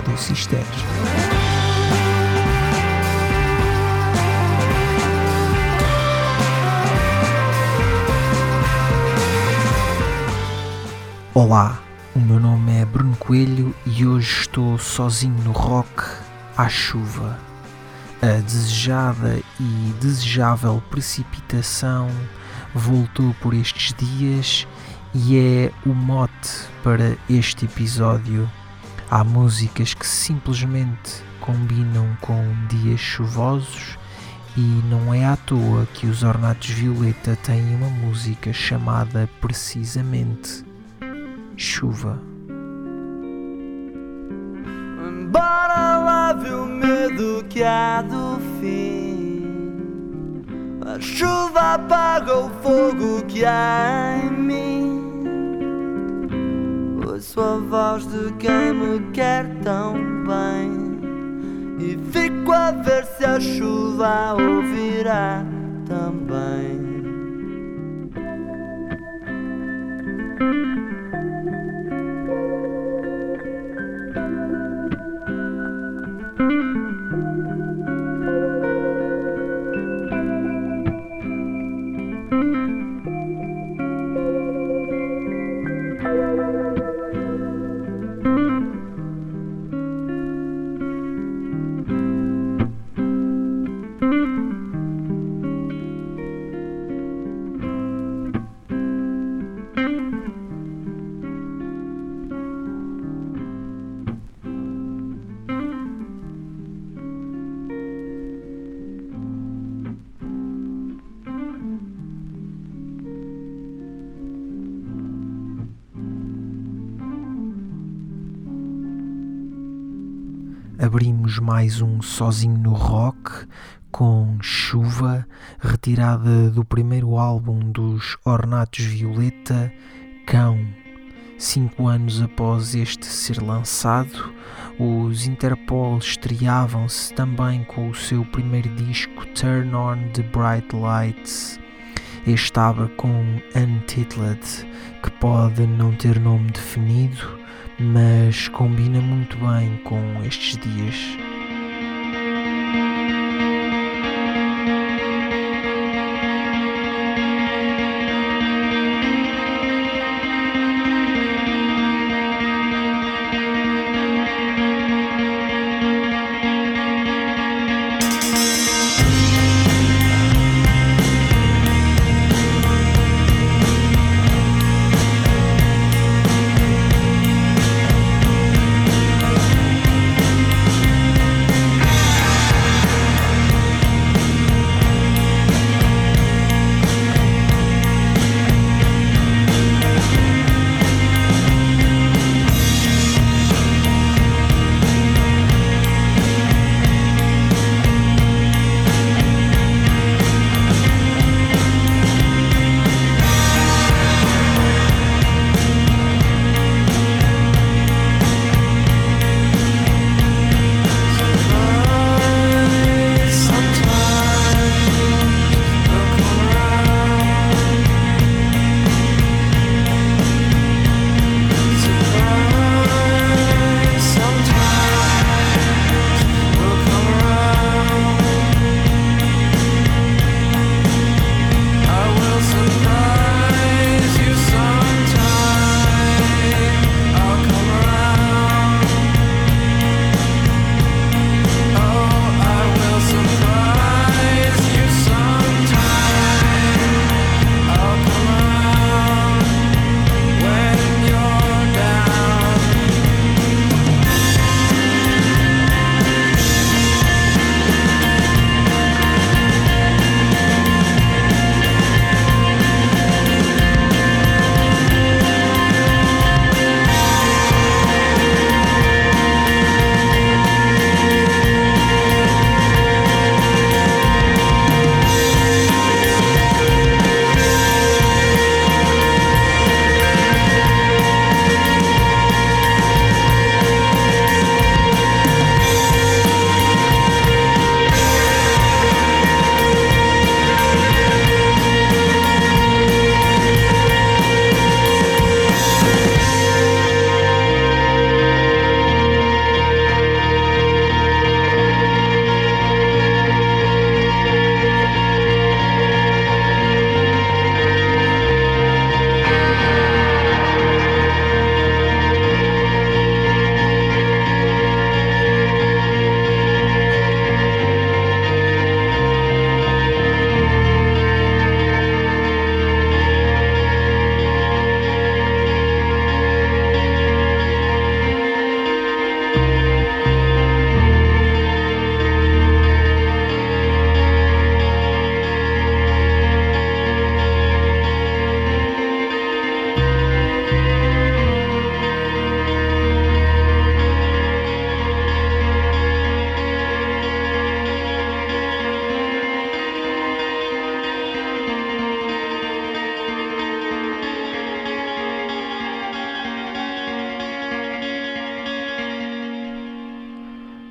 Rádio Cister. Olá, o meu nome é Bruno Coelho e hoje estou sozinho no rock à chuva. A desejada e desejável precipitação voltou por estes dias e é o mote para este episódio. Há músicas que simplesmente combinam com dias chuvosos e não é à toa que os Ornatos Violeta têm uma música chamada precisamente Chuva. Embora lave o medo que há do fim, a chuva apaga o fogo que há em mim. A voz de quem me quer tão bem e fico a ver se a chuva ouvirá também. Abrimos mais um Sozinho no Rock com Chuva, retirada do primeiro álbum dos Ornatos Violeta, Cão. Cinco anos após este ser lançado, os Interpol estreavam-se também com o seu primeiro disco Turn On the Bright Lights. Este abre com Untitled, que pode não ter nome definido, mas combina muito bem com estes dias.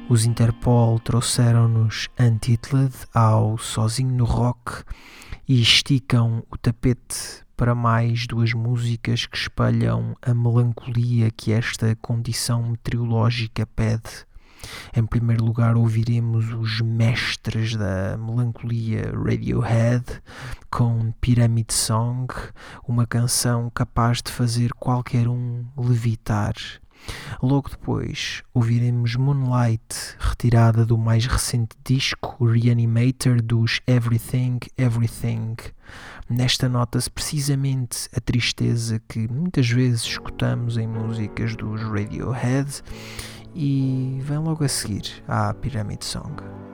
Os Interpol trouxeram-nos Untitled ao Sozinho no Rock e esticam o tapete para mais duas músicas que espelham a melancolia que esta condição meteorológica pede. Em primeiro lugar, ouviremos os mestres da melancolia Radiohead com Pyramid Song, uma canção capaz de fazer qualquer um levitar. Logo depois, ouviremos Moonlight, retirada do mais recente disco Reanimator dos Everything Everything. Nesta nota-se precisamente a tristeza que muitas vezes escutamos em músicas dos Radiohead e vem logo a seguir à Pyramid Song.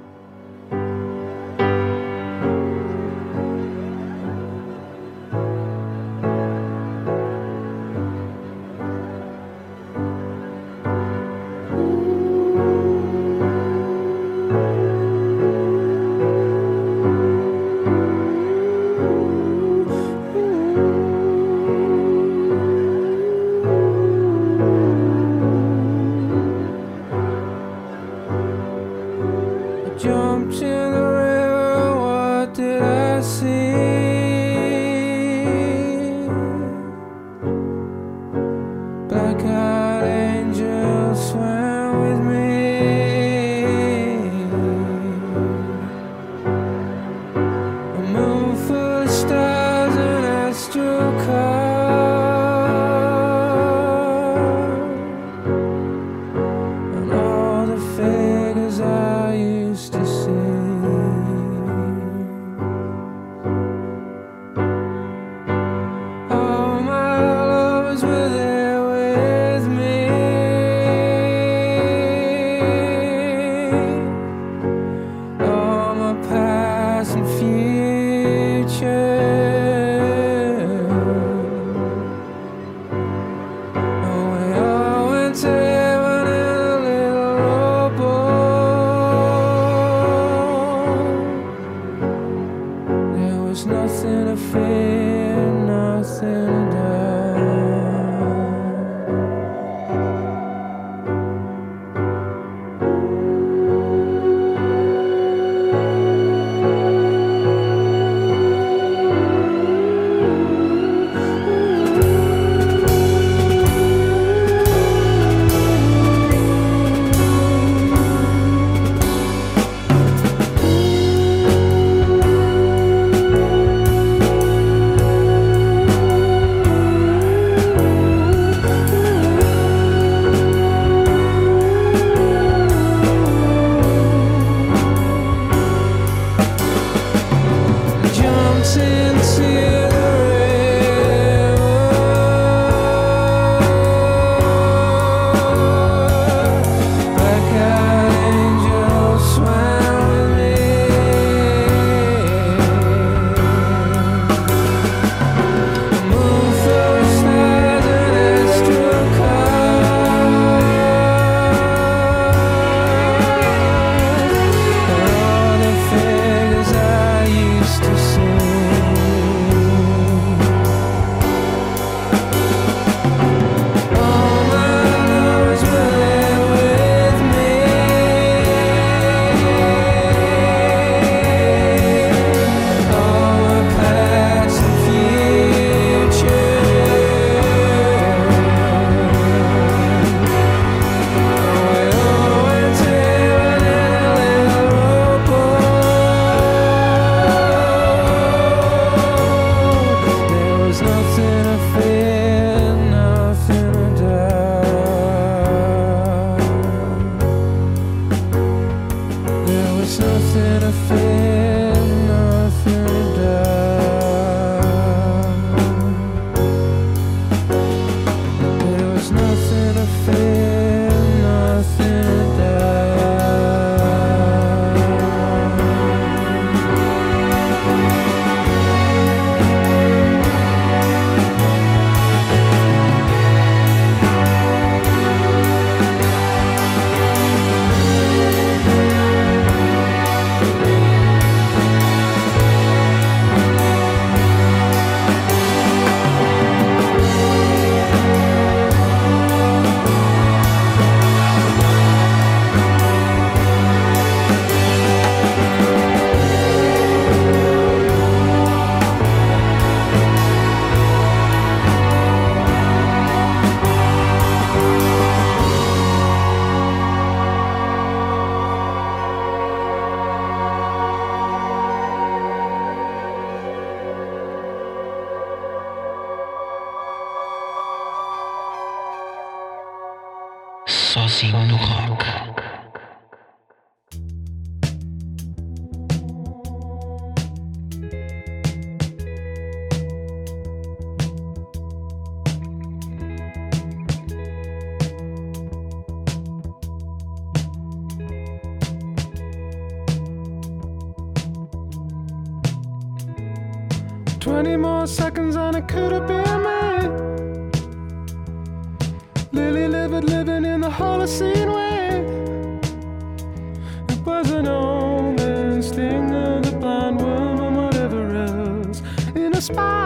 Sting of the blind worm and whatever else. In a spiral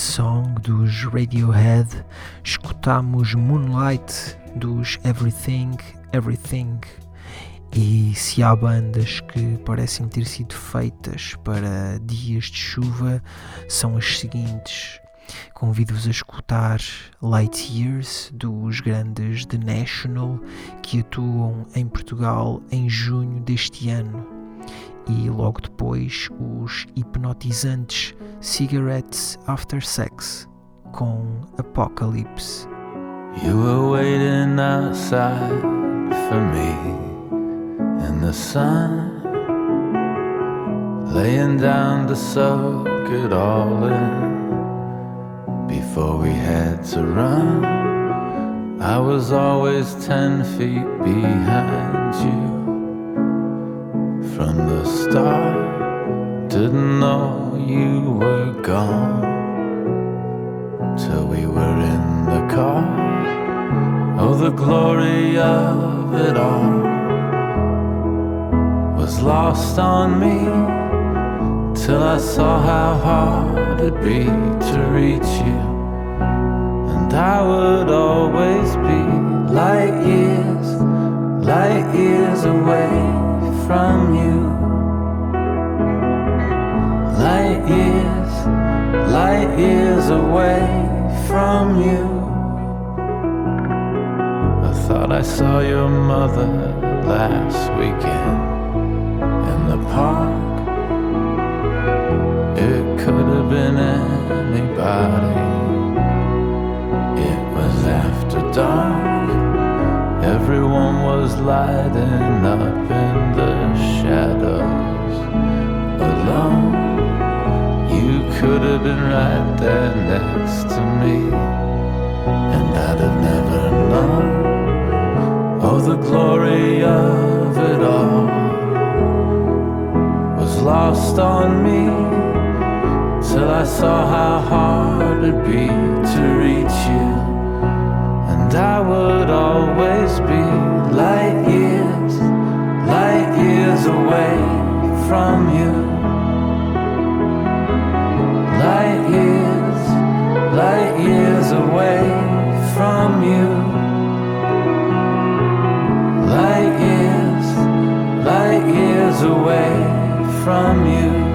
Song dos Radiohead, escutamos Moonlight dos Everything, Everything. E se há bandas que parecem ter sido feitas para dias de chuva, são as seguintes. Convido-vos a escutar Light Years dos grandes The National que atuam em Portugal em junho deste ano e logo depois os hipnotizantes Cigarettes After Sex com Apocalypse. You were waiting outside for me in the sun, laying down to soak it all in before we had to run. I was always ten feet behind you from the start. Didn't know you were gone till we were in the car. Oh, the glory of it all was lost on me till I saw how hard it'd be to reach you. And I would always be light years, light years away from you. Light years, light years away from you. I thought I saw your mother last weekend in the park. It could have been anybody. It was after dark. Everyone was lighting up in the shadows alone. You could have been right there next to me, and I'd have never known. Oh, the glory of it all was lost on me till I saw how hard it'd be to reach you. And I would always be light years, light years away from you. Light years, light years away from you. Light years, light years away from you.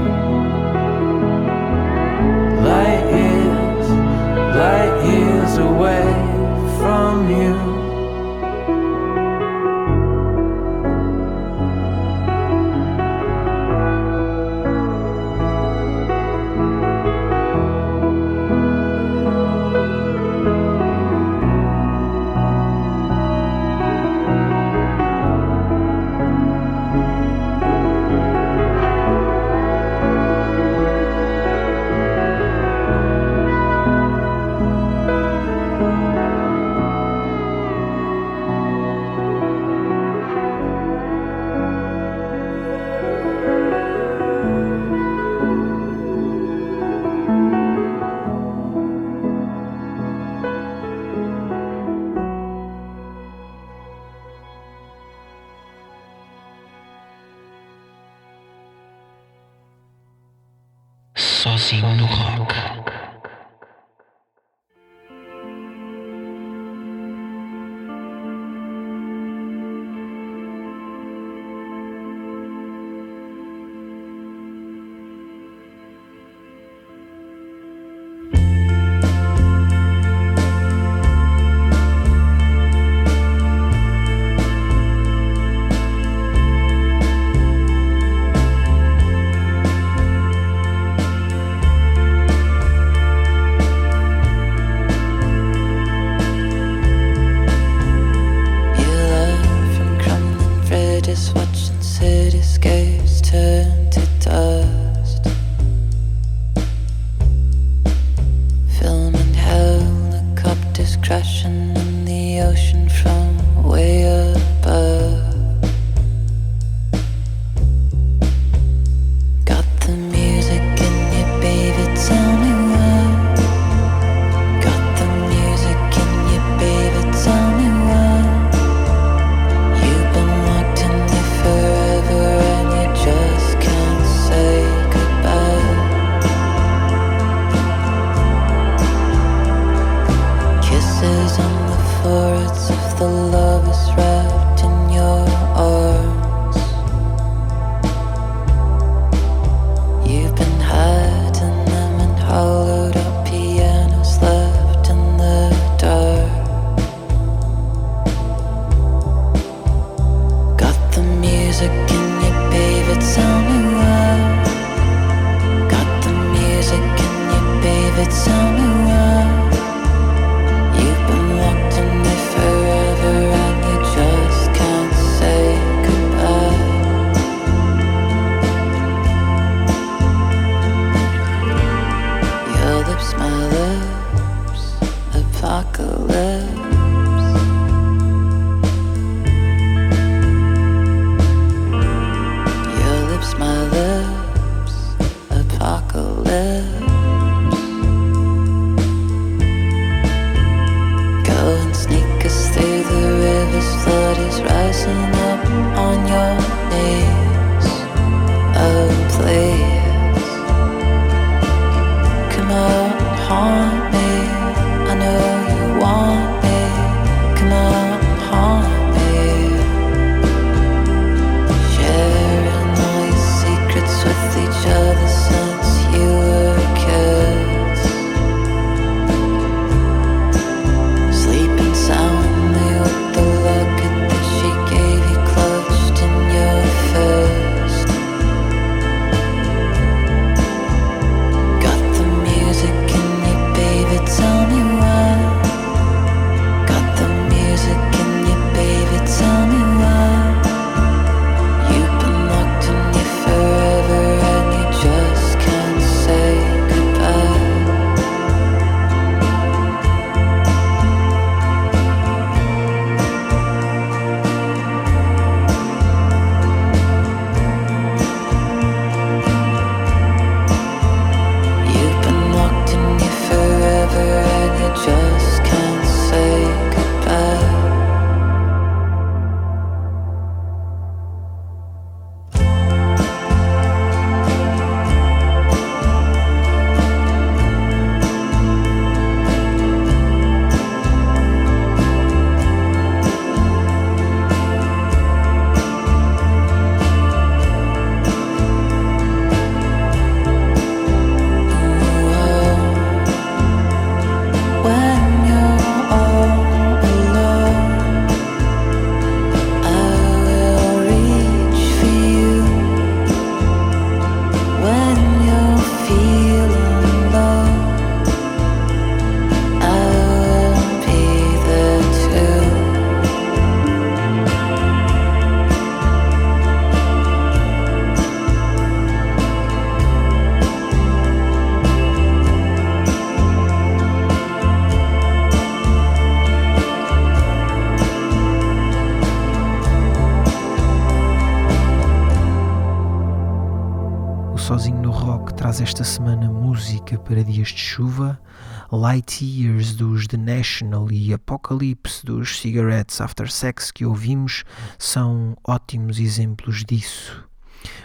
Light Years dos The National e Apocalypse dos Cigarettes After Sex que ouvimos são ótimos exemplos disso.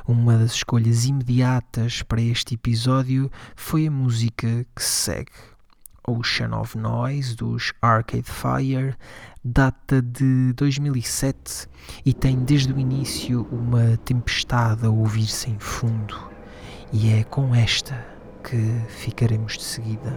Uma das escolhas imediatas para este episódio foi a música que segue. Ocean of Noise dos Arcade Fire data de 2007 e tem desde o início uma tempestade a ouvir-se em fundo. E é com esta que ficaremos de seguida.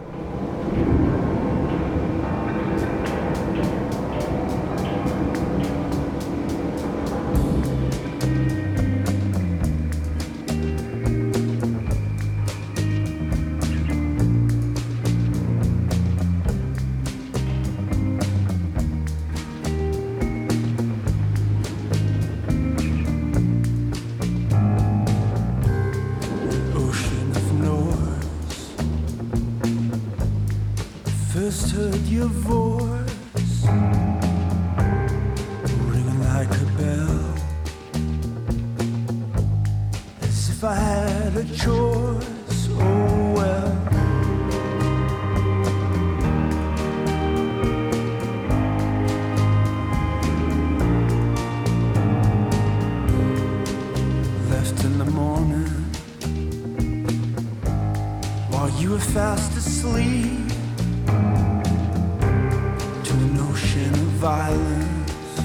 Violence,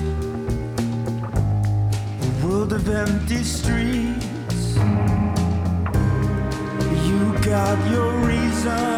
a world of empty streets. You got your reasons,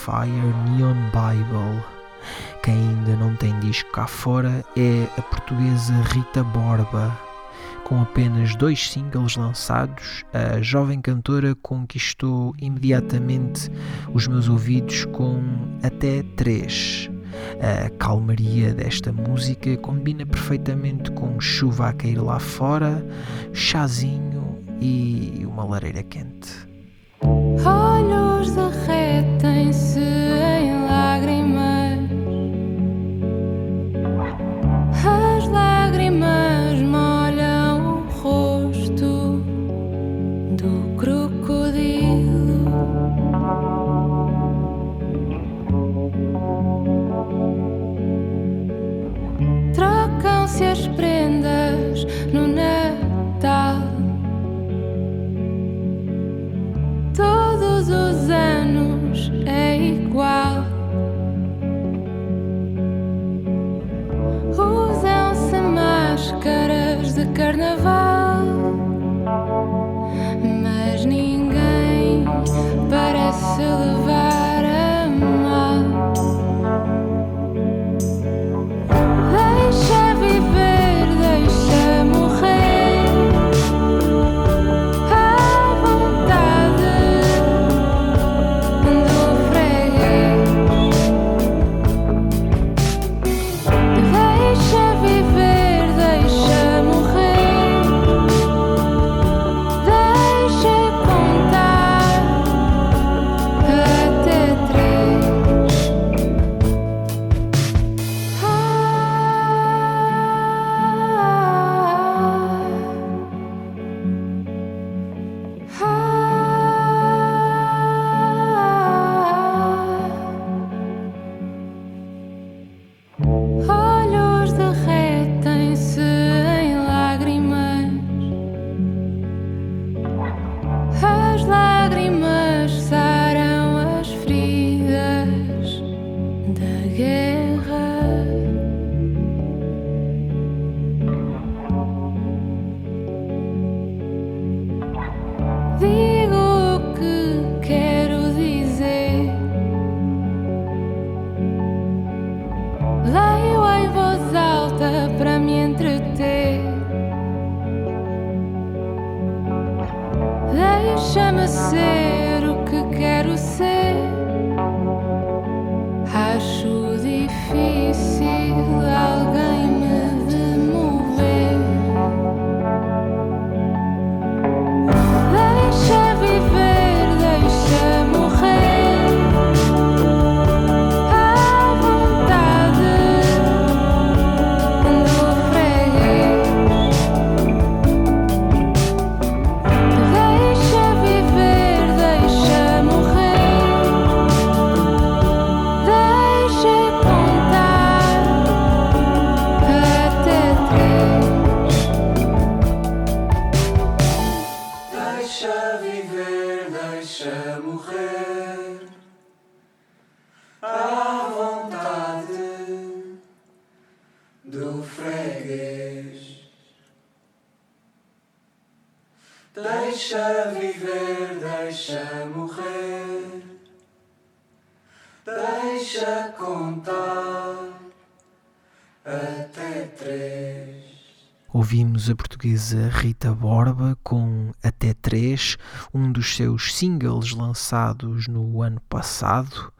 Fire Neon Bible. Quem ainda não tem disco cá fora é a portuguesa Rita Borba. Com apenas dois singles lançados, a jovem cantora conquistou imediatamente os meus ouvidos com até três. A calmaria desta música combina perfeitamente com chuva a cair lá fora, chazinho e uma lareira quente. Olhos derretem-se igual. Usam-se máscaras de carnaval, mas ninguém parece levar Leio em voz alta para me entreter. Deixa-me ser o que quero ser. Deixa morrer, deixa contar até três. Ouvimos a portuguesa Rita Borba com Até 3, um dos seus singles lançados no ano passado.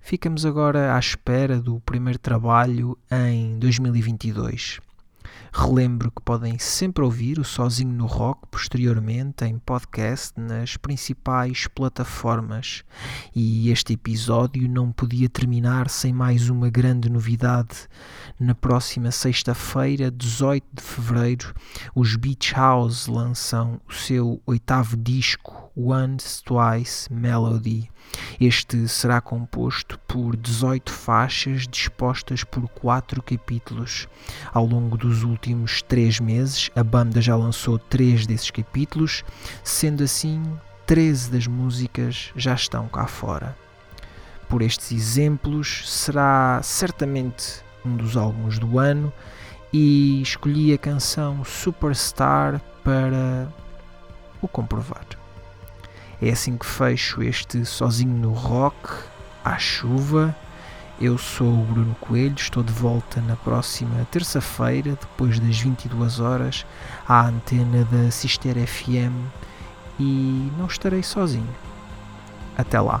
Ficamos agora à espera do primeiro trabalho em 2022. Relembro que podem sempre ouvir o Sozinho no Rock posteriormente em podcast nas principais plataformas. E este episódio não podia terminar sem mais uma grande novidade. Na próxima sexta-feira, 18 de fevereiro, os Beach House lançam o seu oitavo disco, Once Twice Melody. Este será composto por 18 faixas dispostas por quatro capítulos. Ao longo dos últimos três meses, a banda já lançou três desses capítulos, sendo assim, 13 das músicas já estão cá fora. Por estes exemplos, será certamente um dos álbuns do ano e escolhi a canção Superstar para o comprovar. É assim que fecho este sozinho no rock, à chuva. Eu sou o Bruno Coelho, estou de volta na próxima terça-feira, depois das 22 horas, à antena da Sister FM e não estarei sozinho. Até lá.